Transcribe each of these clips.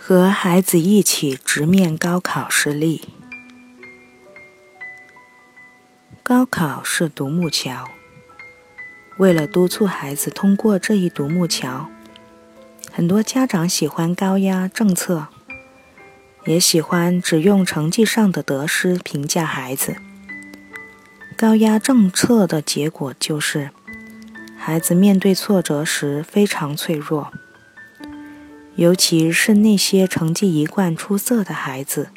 和孩子一起直面高考失利。高考是独木桥，为了督促孩子通过这一独木桥，很多家长喜欢高压政策，也喜欢只用成绩上的得失评价孩子。高压政策的结果就是，孩子面对挫折时非常脆弱。尤其是那些成绩一贯出色的孩子，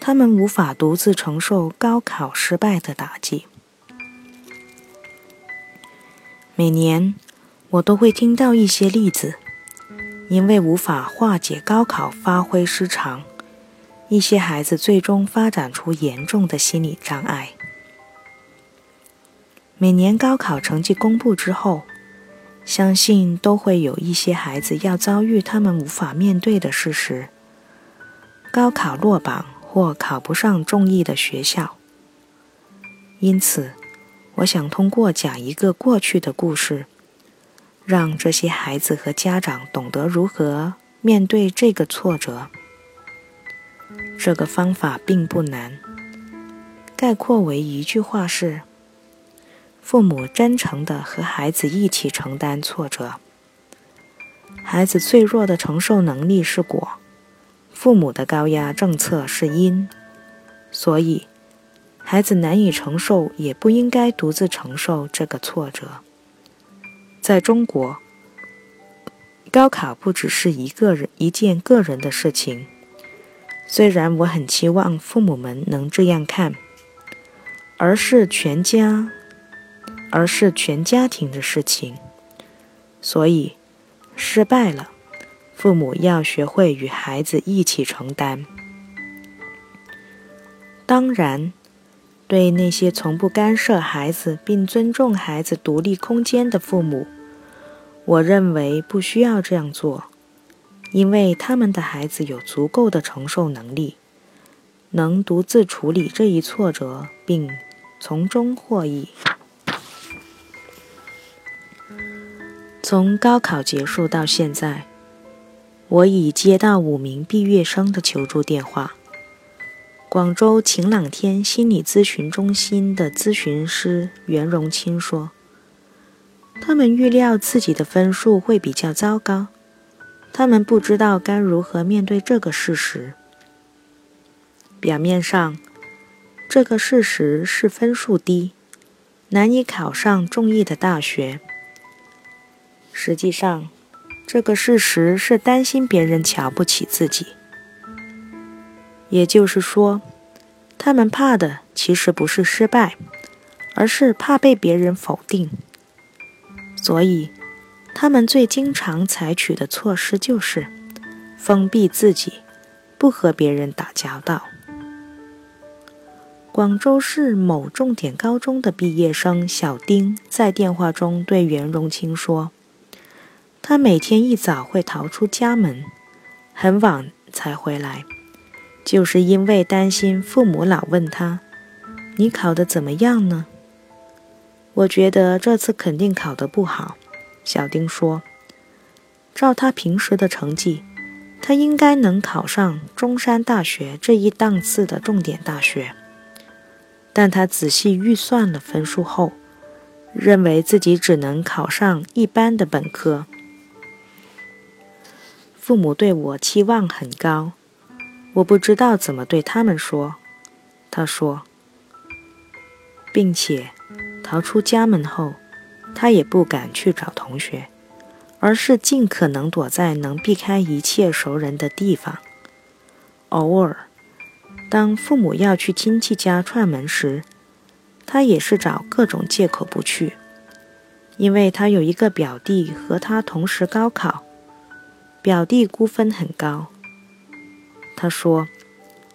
他们无法独自承受高考失败的打击。每年，我都会听到一些例子，因为无法化解高考发挥失常，一些孩子最终发展出严重的心理障碍。每年高考成绩公布之后。相信都会有一些孩子要遭遇他们无法面对的事实：高考落榜或考不上中意的学校。因此，我想通过讲一个过去的故事，让这些孩子和家长懂得如何面对这个挫折。这个方法并不难，概括为一句话是。父母真诚地和孩子一起承担挫折。孩子脆弱的承受能力是果，父母的高压政策是因，所以孩子难以承受，也不应该独自承受这个挫折。在中国，高考不只是一个人一件个人的事情，虽然我很期望父母们能这样看，而是全家。而是全家庭的事情，所以失败了，父母要学会与孩子一起承担。当然，对那些从不干涉孩子并尊重孩子独立空间的父母，我认为不需要这样做，因为他们的孩子有足够的承受能力，能独自处理这一挫折并从中获益。从高考结束到现在，我已接到五名毕业生的求助电话。广州晴朗天心理咨询中心的咨询师袁荣清说：“他们预料自己的分数会比较糟糕，他们不知道该如何面对这个事实。表面上，这个事实是分数低，难以考上中意的大学。”实际上，这个事实是担心别人瞧不起自己。也就是说，他们怕的其实不是失败，而是怕被别人否定。所以，他们最经常采取的措施就是封闭自己，不和别人打交道。广州市某重点高中的毕业生小丁在电话中对袁荣清说。他每天一早会逃出家门，很晚才回来，就是因为担心父母老问他：“你考得怎么样呢？”我觉得这次肯定考得不好，小丁说：“照他平时的成绩，他应该能考上中山大学这一档次的重点大学。”但他仔细预算了分数后，认为自己只能考上一般的本科。父母对我期望很高，我不知道怎么对他们说。他说，并且逃出家门后，他也不敢去找同学，而是尽可能躲在能避开一切熟人的地方。偶尔，当父母要去亲戚家串门时，他也是找各种借口不去，因为他有一个表弟和他同时高考。表弟估分很高，他说：“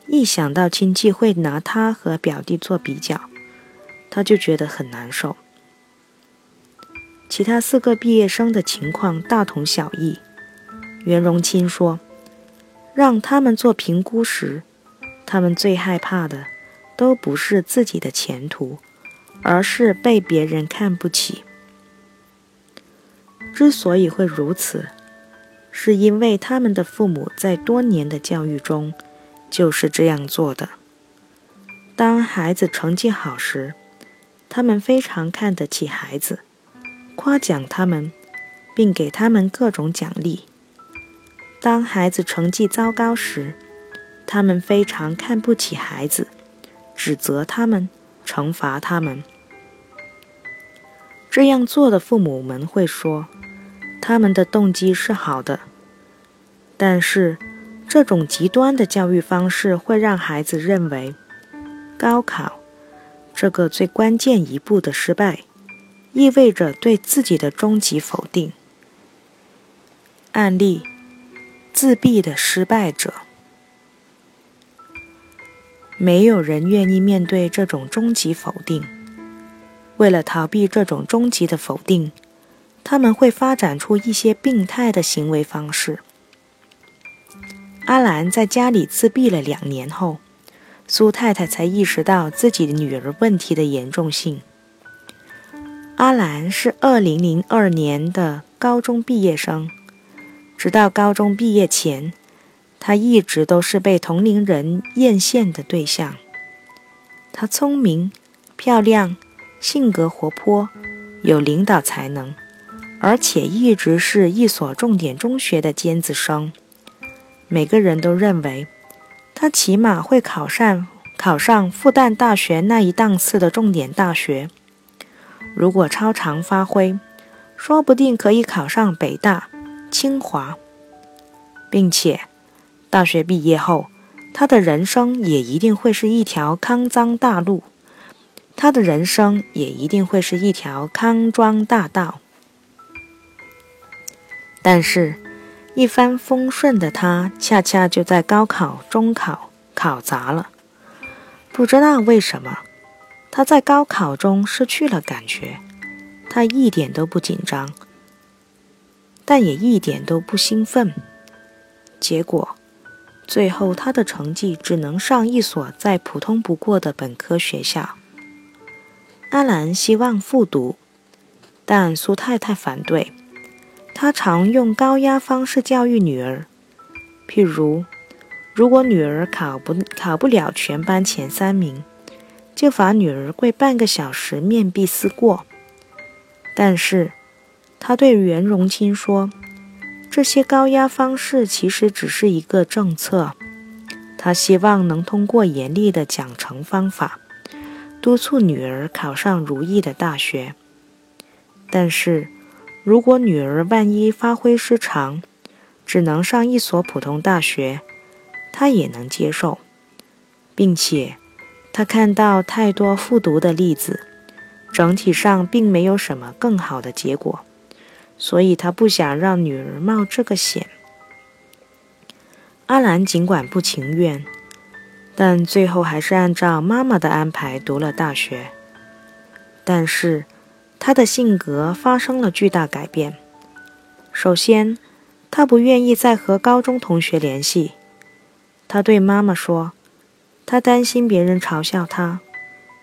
一想到亲戚会拿他和表弟做比较，他就觉得很难受。”其他四个毕业生的情况大同小异。袁荣清说：“让他们做评估时，他们最害怕的都不是自己的前途，而是被别人看不起。之所以会如此。”是因为他们的父母在多年的教育中就是这样做的。当孩子成绩好时，他们非常看得起孩子，夸奖他们，并给他们各种奖励；当孩子成绩糟糕时，他们非常看不起孩子，指责他们，惩罚他们。这样做的父母们会说，他们的动机是好的，但是这种极端的教育方式会让孩子认为，高考这个最关键一步的失败，意味着对自己的终极否定。案例：自闭的失败者。没有人愿意面对这种终极否定。为了逃避这种终极的否定，他们会发展出一些病态的行为方式。阿兰在家里自闭了两年后，苏太太才意识到自己的女儿问题的严重性。阿兰是2002年的高中毕业生，直到高中毕业前，她一直都是被同龄人艳羡的对象。她聪明、漂亮。性格活泼，有领导才能，而且一直是一所重点中学的尖子生。每个人都认为，他起码会考上考上复旦大学那一档次的重点大学。如果超常发挥，说不定可以考上北大、清华，并且大学毕业后，他的人生也一定会是一条康庄大路。他的人生也一定会是一条康庄大道，但是，一帆风顺的他，恰恰就在高考、中考考砸了。不知道为什么，他在高考中失去了感觉，他一点都不紧张，但也一点都不兴奋。结果，最后他的成绩只能上一所再普通不过的本科学校。阿兰希望复读，但苏太太反对。他常用高压方式教育女儿，譬如，如果女儿考不考不了全班前三名，就罚女儿跪半个小时面壁思过。但是，他对袁荣清说，这些高压方式其实只是一个政策。他希望能通过严厉的奖惩方法。督促女儿考上如意的大学，但是，如果女儿万一发挥失常，只能上一所普通大学，他也能接受，并且，他看到太多复读的例子，整体上并没有什么更好的结果，所以他不想让女儿冒这个险。阿兰尽管不情愿。但最后还是按照妈妈的安排读了大学。但是，他的性格发生了巨大改变。首先，他不愿意再和高中同学联系。他对妈妈说，他担心别人嘲笑他，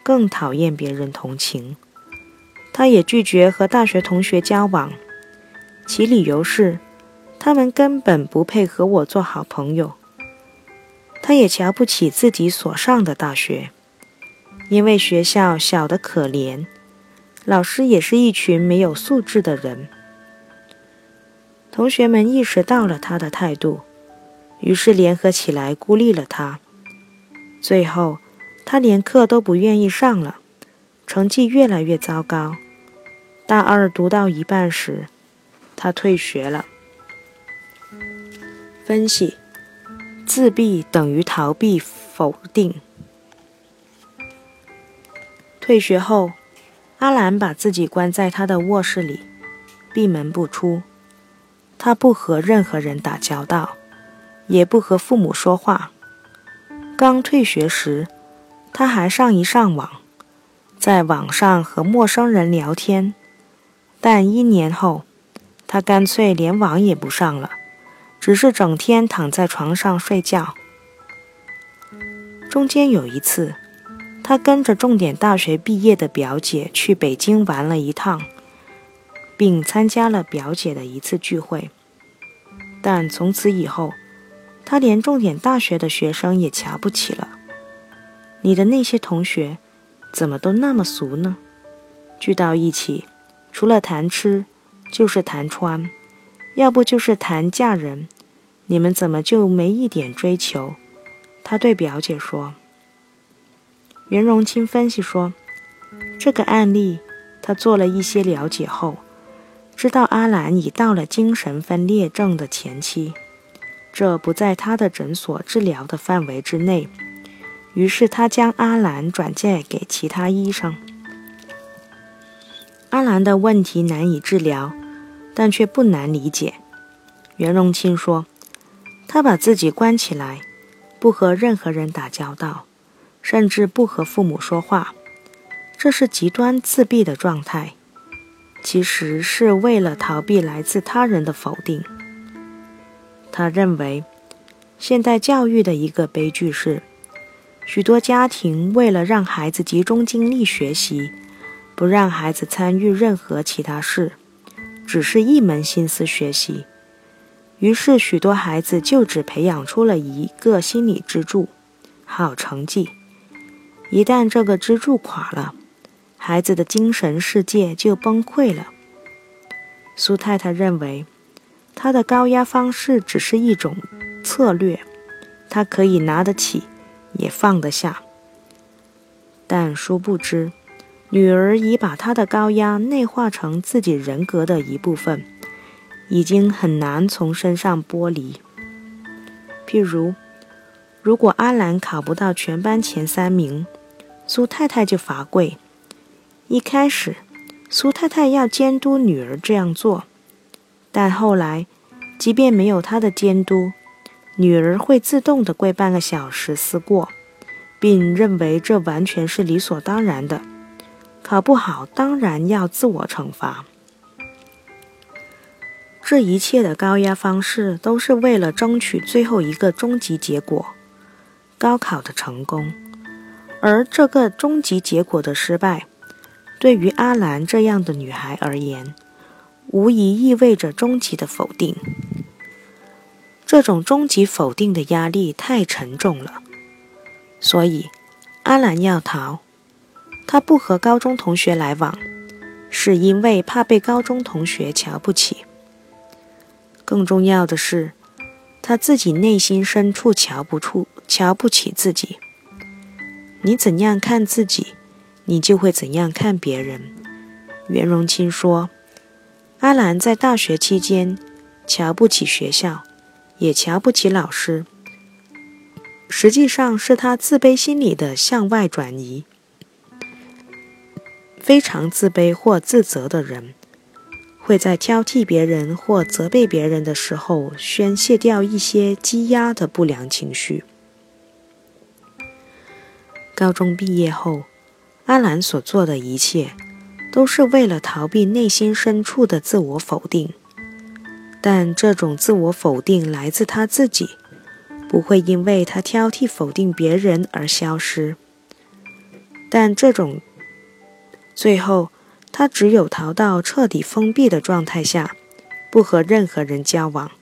更讨厌别人同情。他也拒绝和大学同学交往，其理由是，他们根本不配和我做好朋友。他也瞧不起自己所上的大学，因为学校小得可怜，老师也是一群没有素质的人。同学们意识到了他的态度，于是联合起来孤立了他。最后，他连课都不愿意上了，成绩越来越糟糕。大二读到一半时，他退学了。分析。自闭等于逃避否定。退学后，阿兰把自己关在他的卧室里，闭门不出。他不和任何人打交道，也不和父母说话。刚退学时，他还上一上网，在网上和陌生人聊天。但一年后，他干脆连网也不上了。只是整天躺在床上睡觉。中间有一次，他跟着重点大学毕业的表姐去北京玩了一趟，并参加了表姐的一次聚会。但从此以后，他连重点大学的学生也瞧不起了。你的那些同学，怎么都那么俗呢？聚到一起，除了谈吃，就是谈穿，要不就是谈嫁人。你们怎么就没一点追求？他对表姐说。袁荣清分析说，这个案例他做了一些了解后，知道阿兰已到了精神分裂症的前期，这不在他的诊所治疗的范围之内。于是他将阿兰转介给其他医生。阿兰的问题难以治疗，但却不难理解。袁荣清说，他把自己关起来，不和任何人打交道，甚至不和父母说话，这是极端自闭的状态。其实是为了逃避来自他人的否定。他认为，现代教育的一个悲剧是。许多家庭为了让孩子集中精力学习，不让孩子参与任何其他事，只是一门心思学习。于是，许多孩子就只培养出了一个心理支柱——好成绩。一旦这个支柱垮了，孩子的精神世界就崩溃了。苏太太认为，她的高压方式只是一种策略，她可以拿得起。也放得下，但殊不知，女儿已把她的高压内化成自己人格的一部分，已经很难从身上剥离。譬如，如果阿兰考不到全班前三名，苏太太就罚跪。一开始，苏太太要监督女儿这样做，但后来，即便没有她的监督，女儿会自动的跪半个小时思过，并认为这完全是理所当然的。考不好当然要自我惩罚。这一切的高压方式都是为了争取最后一个终极结果——高考的成功。而这个终极结果的失败，对于阿兰这样的女孩而言，无疑意味着终极的否定。这种终极否定的压力太沉重了，所以阿兰要逃。她不和高中同学来往，是因为怕被高中同学瞧不起。更重要的是，他自己内心深处瞧不出、瞧不起自己。你怎样看自己，你就会怎样看别人。袁荣清说，阿兰在大学期间瞧不起学校。也瞧不起老师，实际上是他自卑心理的向外转移。非常自卑或自责的人，会在挑剔别人或责备别人的时候宣泄掉一些积压的不良情绪。高中毕业后，阿兰所做的一切，都是为了逃避内心深处的自我否定。但这种自我否定来自他自己，不会因为他挑剔否定别人而消失。但这种最后，他只有逃到彻底封闭的状态下，不和任何人交往，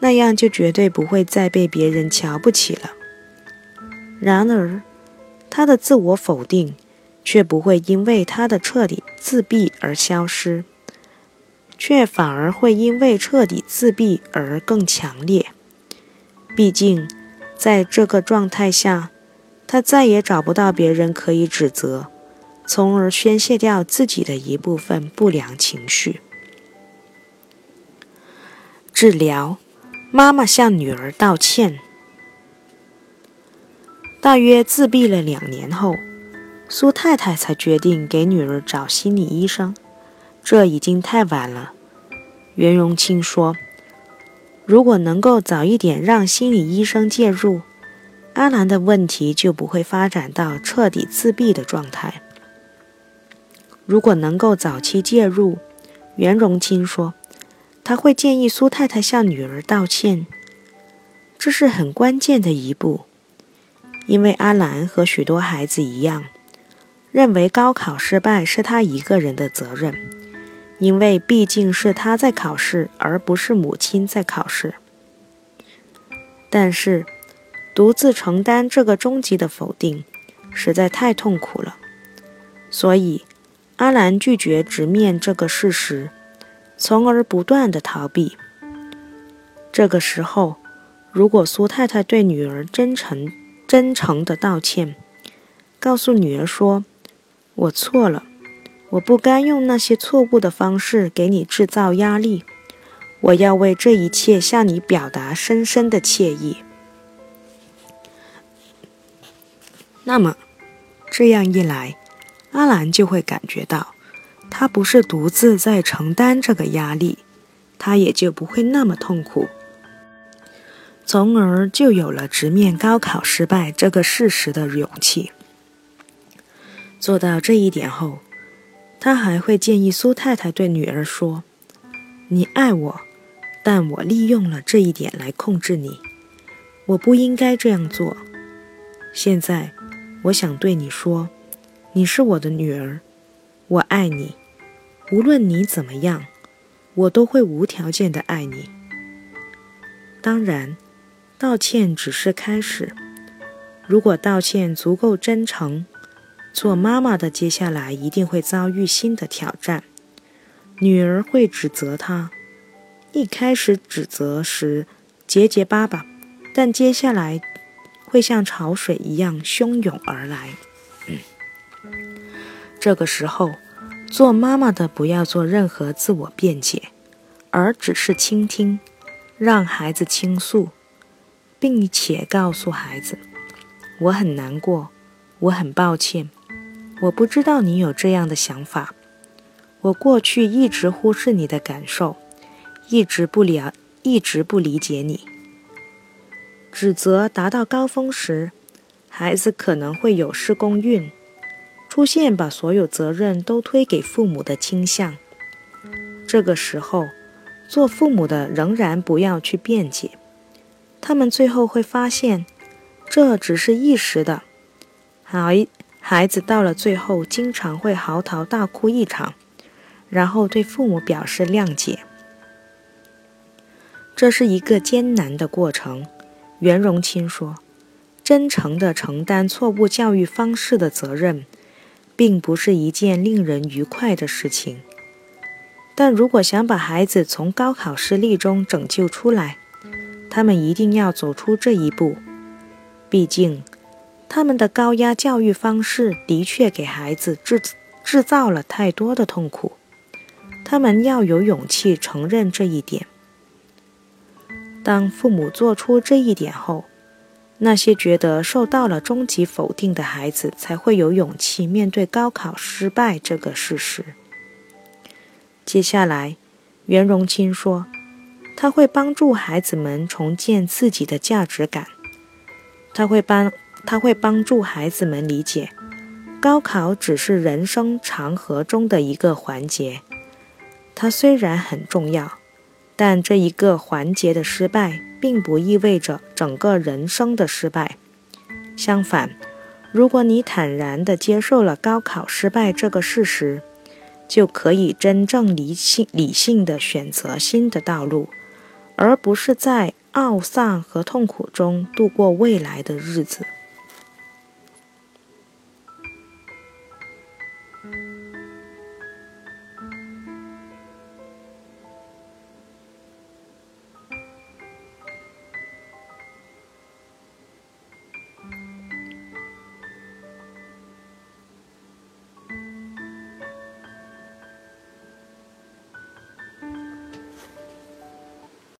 那样就绝对不会再被别人瞧不起了。然而，他的自我否定却不会因为他的彻底自闭而消失。却反而会因为彻底自闭而更强烈。毕竟，在这个状态下，他再也找不到别人可以指责，从而宣泄掉自己的一部分不良情绪。治疗，妈妈向女儿道歉。大约自闭了两年后，苏太太才决定给女儿找心理医生。这已经太晚了，袁荣清说：“如果能够早一点让心理医生介入，阿兰的问题就不会发展到彻底自闭的状态。如果能够早期介入，袁荣清说，他会建议苏太太向女儿道歉，这是很关键的一步，因为阿兰和许多孩子一样，认为高考失败是他一个人的责任。”因为毕竟是他在考试，而不是母亲在考试。但是，独自承担这个终极的否定，实在太痛苦了。所以，阿兰拒绝直面这个事实，从而不断的逃避。这个时候，如果苏太太对女儿真诚、真诚的道歉，告诉女儿说：“我错了。”我不该用那些错误的方式给你制造压力。我要为这一切向你表达深深的歉意。那么，这样一来，阿兰就会感觉到，他不是独自在承担这个压力，他也就不会那么痛苦，从而就有了直面高考失败这个事实的勇气。做到这一点后。他还会建议苏太太对女儿说：“你爱我，但我利用了这一点来控制你。我不应该这样做。现在，我想对你说，你是我的女儿，我爱你。无论你怎么样，我都会无条件的爱你。当然，道歉只是开始。如果道歉足够真诚。”做妈妈的接下来一定会遭遇新的挑战，女儿会指责他。一开始指责时结结巴巴，但接下来会像潮水一样汹涌而来。这个时候，做妈妈的不要做任何自我辩解，而只是倾听，让孩子倾诉，并且告诉孩子：“我很难过，我很抱歉。”我不知道你有这样的想法。我过去一直忽视你的感受，一直不了，一直不理解你。指责达到高峰时，孩子可能会有失公运，出现把所有责任都推给父母的倾向。这个时候，做父母的仍然不要去辩解，他们最后会发现，这只是一时的。好。孩子到了最后，经常会嚎啕大哭一场，然后对父母表示谅解。这是一个艰难的过程。袁荣清说：“真诚地承担错误教育方式的责任，并不是一件令人愉快的事情。但如果想把孩子从高考失利中拯救出来，他们一定要走出这一步。毕竟。”他们的高压教育方式的确给孩子制制造了太多的痛苦，他们要有勇气承认这一点。当父母做出这一点后，那些觉得受到了终极否定的孩子才会有勇气面对高考失败这个事实。接下来，袁荣清说，他会帮助孩子们重建自己的价值感，他会帮。他会帮助孩子们理解，高考只是人生长河中的一个环节。它虽然很重要，但这一个环节的失败，并不意味着整个人生的失败。相反，如果你坦然地接受了高考失败这个事实，就可以真正理性、理性地选择新的道路，而不是在懊丧和痛苦中度过未来的日子。